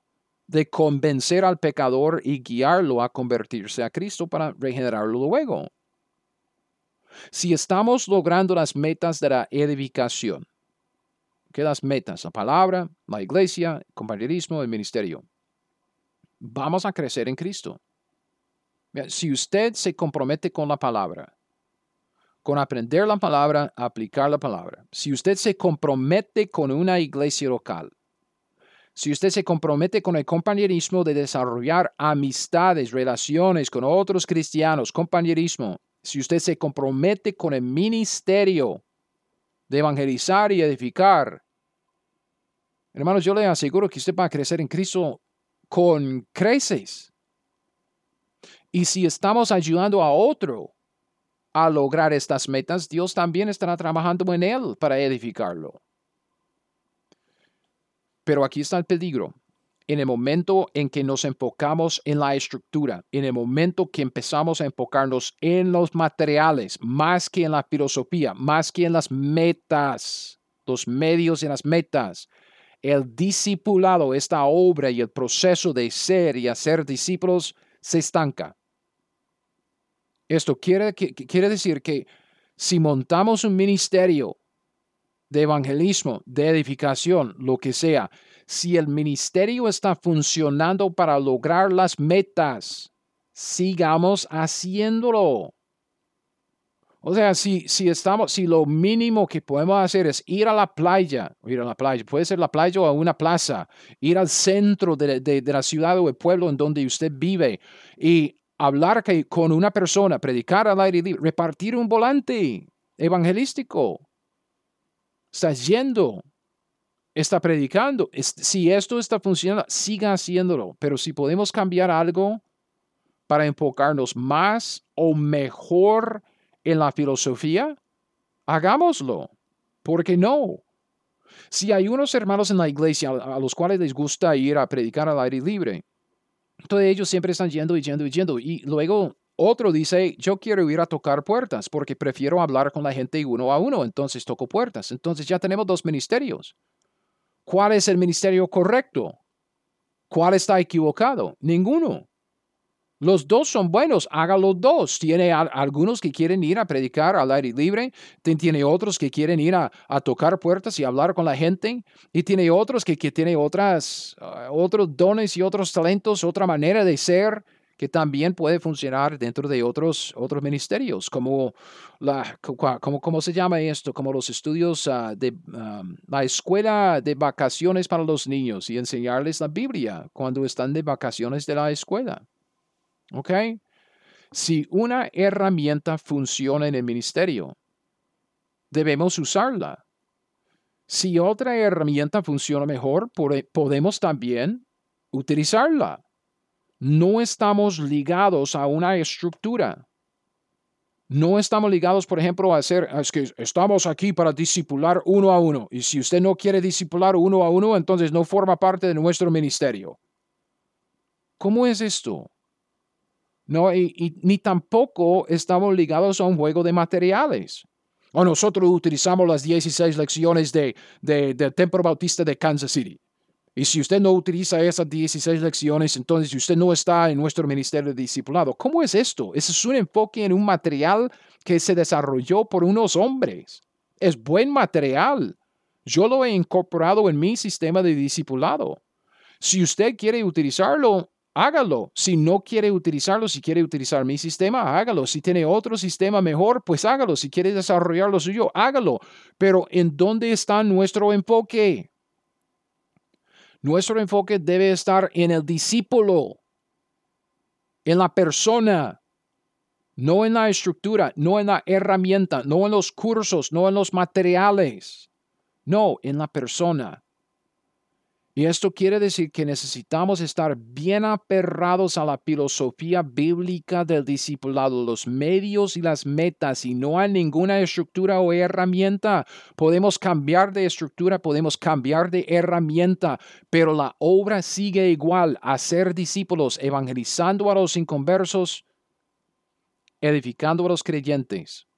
de convencer al pecador y guiarlo a convertirse a Cristo para regenerarlo luego. Si estamos logrando las metas de la edificación, ¿qué las metas? La palabra, la iglesia, el compañerismo, el ministerio. Vamos a crecer en Cristo. Si usted se compromete con la palabra, con aprender la palabra, aplicar la palabra, si usted se compromete con una iglesia local, si usted se compromete con el compañerismo de desarrollar amistades, relaciones con otros cristianos, compañerismo, si usted se compromete con el ministerio de evangelizar y edificar, hermanos, yo le aseguro que usted va a crecer en Cristo con creces. Y si estamos ayudando a otro a lograr estas metas, Dios también estará trabajando en él para edificarlo. Pero aquí está el peligro. En el momento en que nos enfocamos en la estructura, en el momento que empezamos a enfocarnos en los materiales, más que en la filosofía, más que en las metas, los medios y las metas, el discipulado, esta obra y el proceso de ser y hacer discípulos se estanca. Esto quiere, quiere decir que si montamos un ministerio de evangelismo, de edificación, lo que sea, si el ministerio está funcionando para lograr las metas, sigamos haciéndolo. O sea, si, si estamos, si lo mínimo que podemos hacer es ir a la playa, ir a la playa, puede ser la playa o a una plaza, ir al centro de, de la ciudad o el pueblo en donde usted vive y hablar con una persona, predicar al aire libre, repartir un volante evangelístico, está yendo, está predicando. Si esto está funcionando, siga haciéndolo. Pero si podemos cambiar algo para enfocarnos más o mejor en la filosofía, hagámoslo. ¿Por qué no? Si hay unos hermanos en la iglesia a los cuales les gusta ir a predicar al aire libre, todos ellos siempre están yendo y yendo y yendo. Y luego otro dice, yo quiero ir a tocar puertas porque prefiero hablar con la gente uno a uno, entonces toco puertas. Entonces ya tenemos dos ministerios. ¿Cuál es el ministerio correcto? ¿Cuál está equivocado? Ninguno. Los dos son buenos, haga los dos. Tiene algunos que quieren ir a predicar al aire libre, tiene otros que quieren ir a, tocar puertas y hablar con la gente, y tiene otros que, que tienen otras, ah, otros dones y otros talentos, otra manera de ser que también puede funcionar dentro de otros, otros ministerios, como, como, ¿cómo se llama esto? Como los estudios ah, de la escuela de vacaciones para los niños y enseñarles la Biblia cuando están de vacaciones de la escuela. ¿Ok? Si una herramienta funciona en el ministerio, debemos usarla. Si otra herramienta funciona mejor, podemos también utilizarla no estamos ligados a una estructura. No estamos ligados, por ejemplo, a hacer, es que estamos aquí para discipular uno a uno. Y si usted no quiere discipular uno a uno, entonces no forma parte de nuestro ministerio. ¿Cómo es esto? No, y, ni tampoco estamos ligados a un juego de materiales. O nosotros utilizamos las 16 lecciones de, del Templo Bautista de Kansas City. Y si usted no utiliza esas 16 lecciones, entonces usted no está en nuestro ministerio de discipulado. ¿Cómo es esto? Ese es un enfoque en un material que se desarrolló por unos hombres. Es buen material. Yo lo he incorporado en mi sistema de discipulado. Si usted quiere utilizarlo, hágalo. Si no quiere utilizarlo, si quiere utilizar mi sistema, hágalo. Si tiene otro sistema mejor, pues hágalo. Si quiere desarrollar lo suyo, hágalo. Pero ¿en dónde está nuestro enfoque? Nuestro enfoque debe estar en el discípulo, en la persona, no en la estructura, no en la herramienta, no en los cursos, no en los materiales. No, en la persona. Y esto quiere decir que necesitamos estar bien aperrados a la filosofía bíblica del discipulado, los medios y las metas, y no hay ninguna estructura o herramienta. Podemos cambiar de estructura, podemos cambiar de herramienta, pero la obra sigue igual, hacer discípulos, evangelizando a los inconversos, edificando a los creyentes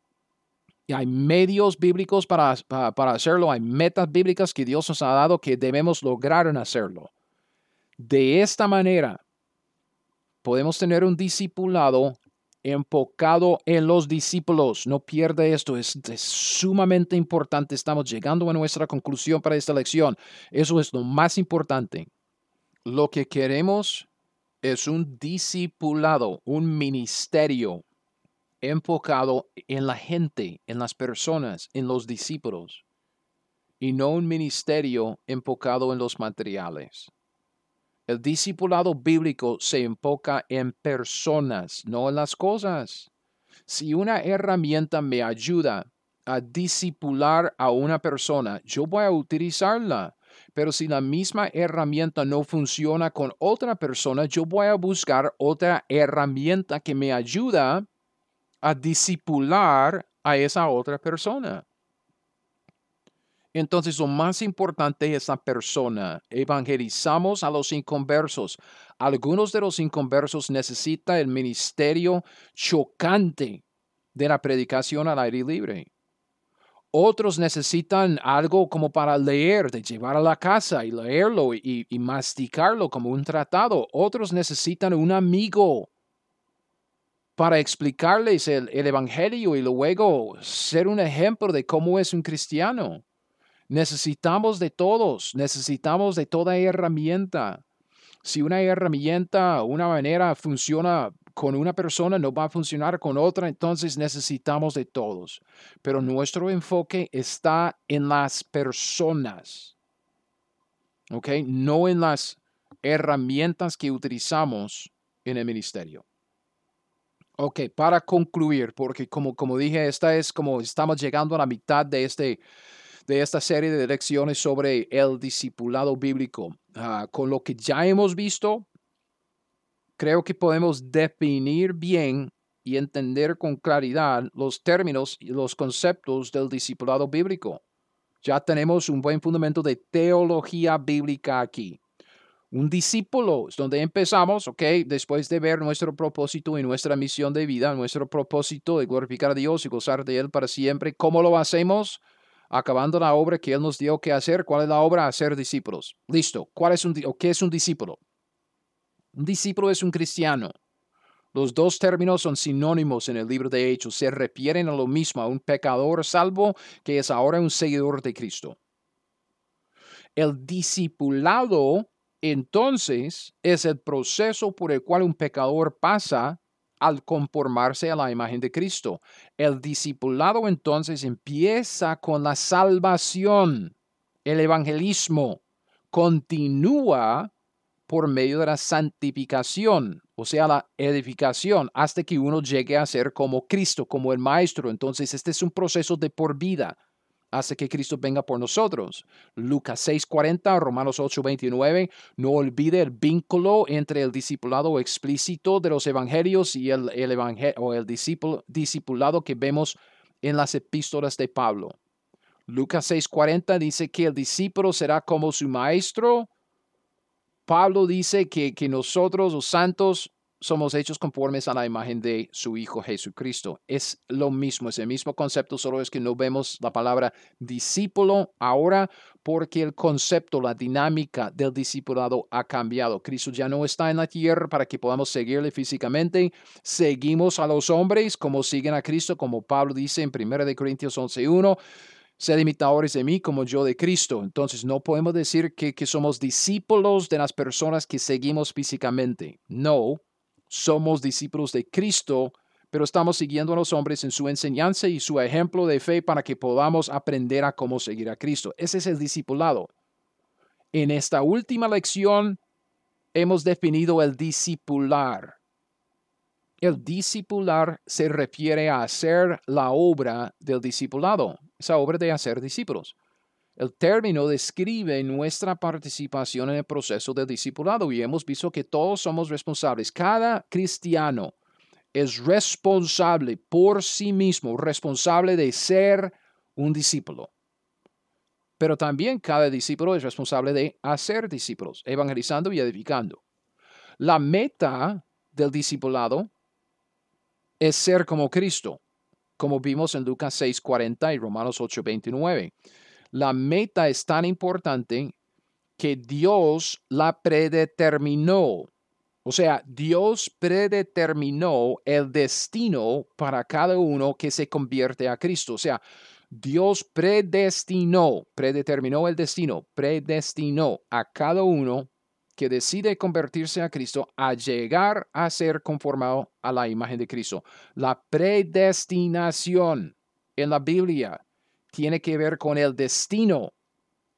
hay medios bíblicos para, para, hacerlo, hay metas bíblicas que Dios nos ha dado que debemos lograr en hacerlo. De esta manera, podemos tener un discipulado enfocado en los discípulos. No pierde esto, es, es, sumamente importante. Estamos llegando a nuestra conclusión para esta lección. Eso es lo más importante. Lo que queremos es un discipulado, un ministerio, enfocado en la gente, en las personas, en los discípulos, y no un ministerio enfocado en los materiales. El discipulado bíblico se enfoca en personas, no en las cosas. Si una herramienta me ayuda a discipular a una persona, yo voy a utilizarla. Pero si la misma herramienta no funciona con otra persona, yo voy a buscar otra herramienta que me ayuda a discipular a esa otra persona. Entonces, lo más importante es la persona. Evangelizamos a los inconversos. Algunos de los inconversos necesitan el ministerio chocante de la predicación al aire libre. Otros necesitan algo como para leer, de llevar a la casa y leerlo y, y masticarlo como un tratado. Otros necesitan un amigo para explicarles el, Evangelio y luego ser un ejemplo de cómo es un cristiano. Necesitamos de todos, necesitamos de toda herramienta. Si una herramienta, una manera funciona con una persona, no va a funcionar con otra, entonces necesitamos de todos. Pero nuestro enfoque está en las personas, ¿ok? No en las herramientas que utilizamos en el ministerio. Ok, para concluir, porque como, como dije, esta es como estamos llegando a la mitad de, este, de esta serie de lecciones sobre el discipulado bíblico. Ah, con lo que ya hemos visto, creo que podemos definir bien y entender con claridad los términos y los conceptos del discipulado bíblico. Ya tenemos un buen fundamento de teología bíblica aquí un discípulo, es donde empezamos, ¿ok? Después de ver nuestro propósito y nuestra misión de vida, nuestro propósito de glorificar a Dios y gozar de Él para siempre, ¿cómo lo hacemos? Acabando la obra que Él nos dio que hacer. ¿Cuál es la obra? Hacer discípulos. Listo. ¿Cuál es un, o ¿Qué es un discípulo? Un discípulo es un cristiano. Los dos términos son sinónimos en el libro de Hechos. Se refieren a lo mismo, a un pecador salvo que es ahora un seguidor de Cristo. El discipulado entonces es el proceso por el cual un pecador pasa al conformarse a la imagen de Cristo. El discipulado entonces empieza con la salvación. El evangelismo continúa por medio de la santificación, o sea, la edificación, hasta que uno llegue a ser como Cristo, como el Maestro. Entonces, este es un proceso de por vida hace que Cristo venga por nosotros. Lucas 6:40, Romanos 8:29. No olvide el vínculo entre el discipulado explícito de los evangelios y el, el, o el discipulado que vemos en las epístolas de Pablo. Lucas 6:40 dice que el discípulo será como su maestro. Pablo dice que, que nosotros, los santos, somos hechos conformes a la imagen de su Hijo Jesucristo. Es lo mismo, es el mismo concepto, solo es que no vemos la palabra discípulo ahora porque el concepto, la dinámica del discipulado ha cambiado. Cristo ya no está en la tierra para que podamos seguirle físicamente. Seguimos a los hombres como siguen a Cristo, como Pablo dice en 1 Corintios 11.1 sed imitadores de mí como yo de Cristo. Entonces no podemos decir que, que, somos discípulos de las personas que seguimos físicamente. No, somos discípulos de Cristo, pero estamos siguiendo a los hombres en su enseñanza y su ejemplo de fe para que podamos aprender a cómo seguir a Cristo. Ese es el discipulado. En esta última lección hemos definido el discipular. El discipular se refiere a hacer la obra del discipulado, esa obra de hacer discípulos. El término describe nuestra participación en el proceso del discipulado y hemos visto que todos somos responsables. Cada cristiano es responsable por sí mismo, responsable de ser un discípulo. Pero también cada discípulo es responsable de hacer discípulos, evangelizando y edificando. La meta del discipulado es ser como Cristo, como vimos en Lucas 6:40 y Romanos 8:29. La meta es tan importante que Dios la predeterminó. O sea, Dios predeterminó el destino para cada uno que se convierte a Cristo. O sea, Dios predestinó, predeterminó el destino, predestinó a cada uno que decide convertirse a Cristo a llegar a ser conformado a la imagen de Cristo. La predestinación en la Biblia tiene que ver con el destino,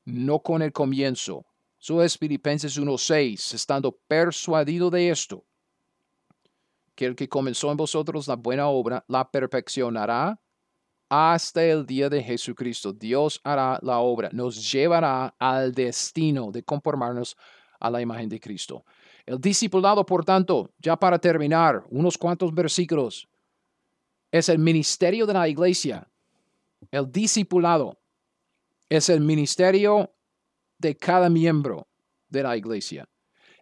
no con el comienzo. Eso es Filipenses 1.6, estando persuadido de esto, que el que comenzó en vosotros la buena obra la perfeccionará hasta el día de Jesucristo. Dios hará la obra, nos llevará al destino de conformarnos a la imagen de Cristo. El discipulado, por tanto, ya para terminar, unos cuantos versículos, es el ministerio de la iglesia. El discipulado es el ministerio de cada miembro de la iglesia.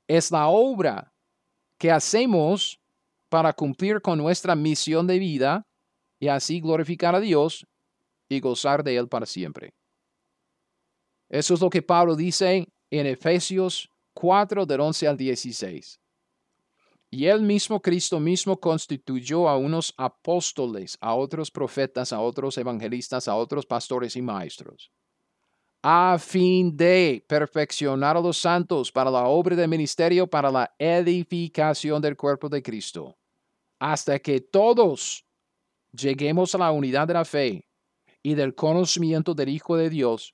Es la obra que hacemos para cumplir con nuestra misión de vida y así glorificar a Dios y gozar de Él para siempre. Eso es lo que Pablo dice en Efesios 4 del 11 al 16. Y él mismo, Cristo mismo, constituyó a unos apóstoles, a otros profetas, a otros evangelistas, a otros pastores y maestros, a fin de perfeccionar a los santos para la obra del ministerio, para la edificación del cuerpo de Cristo, hasta que todos lleguemos a la unidad de la fe y del conocimiento del Hijo de Dios,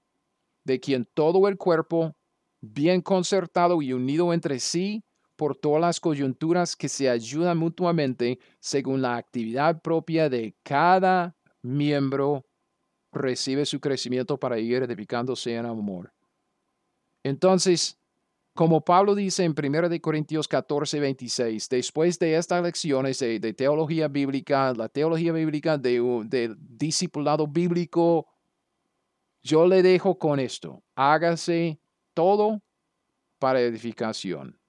de quien todo el cuerpo, bien concertado y unido entre sí por todas las coyunturas que se ayudan mutuamente según la actividad propia de cada miembro, recibe su crecimiento para ir edificándose en amor. Entonces, como Pablo dice en 1 Corintios 14, 26, después de estas lecciones de, teología bíblica, la teología bíblica de, de discipulado bíblico, yo le dejo con esto. Hágase todo para edificación.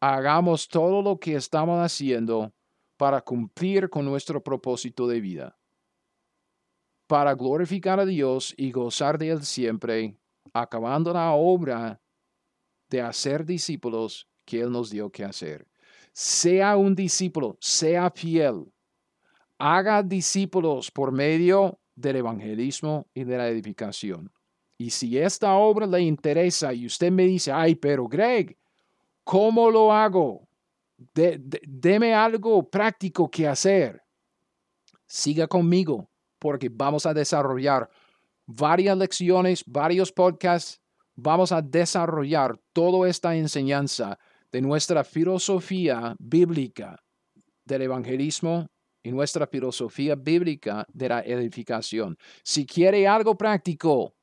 Hagamos todo lo que estamos haciendo para cumplir con nuestro propósito de vida. Para glorificar a Dios y gozar de Él siempre, acabando la obra de hacer discípulos que Él nos dio que hacer. Sea un discípulo, sea fiel. Haga discípulos por medio del evangelismo y de la edificación. Y si esta obra le interesa y usted me dice, ay, pero Greg, ¿cómo lo hago? deme algo práctico que hacer. Siga conmigo porque vamos a desarrollar varias lecciones, varios podcasts. Vamos a desarrollar toda esta enseñanza de nuestra filosofía bíblica del evangelismo y nuestra filosofía bíblica de la edificación. Si quiere algo práctico,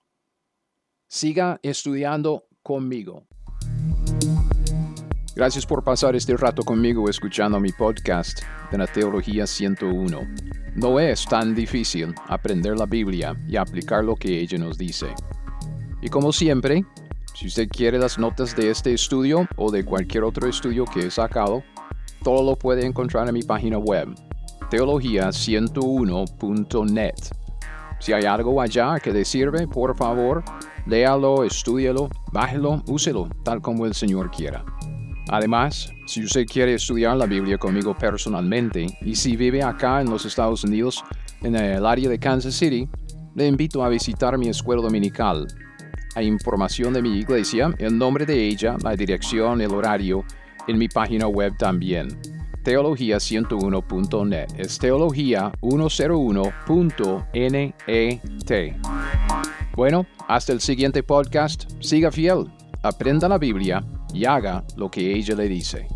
siga estudiando conmigo. Gracias por pasar este rato conmigo escuchando mi podcast de la Teología 101. No es tan difícil aprender la Biblia y aplicar lo que ella nos dice. Y como siempre, si usted quiere las notas de este estudio o de cualquier otro estudio que he sacado, todo lo puede encontrar en mi página web teología101.net. Si hay algo allá que le sirve, por favor, léalo, estúdialo, bájelo, úselo, tal como el Señor quiera. Además, si usted quiere estudiar la Biblia conmigo personalmente y si vive acá en los Estados Unidos, en el área de Kansas City, le invito a visitar mi escuela dominical. Hay información de mi iglesia, el nombre de ella, la dirección, el horario, en mi página web también. Teología101.net. Es teología101.net. Bueno, hasta el siguiente podcast. Siga fiel, aprenda la Biblia y haga lo que ella le dice.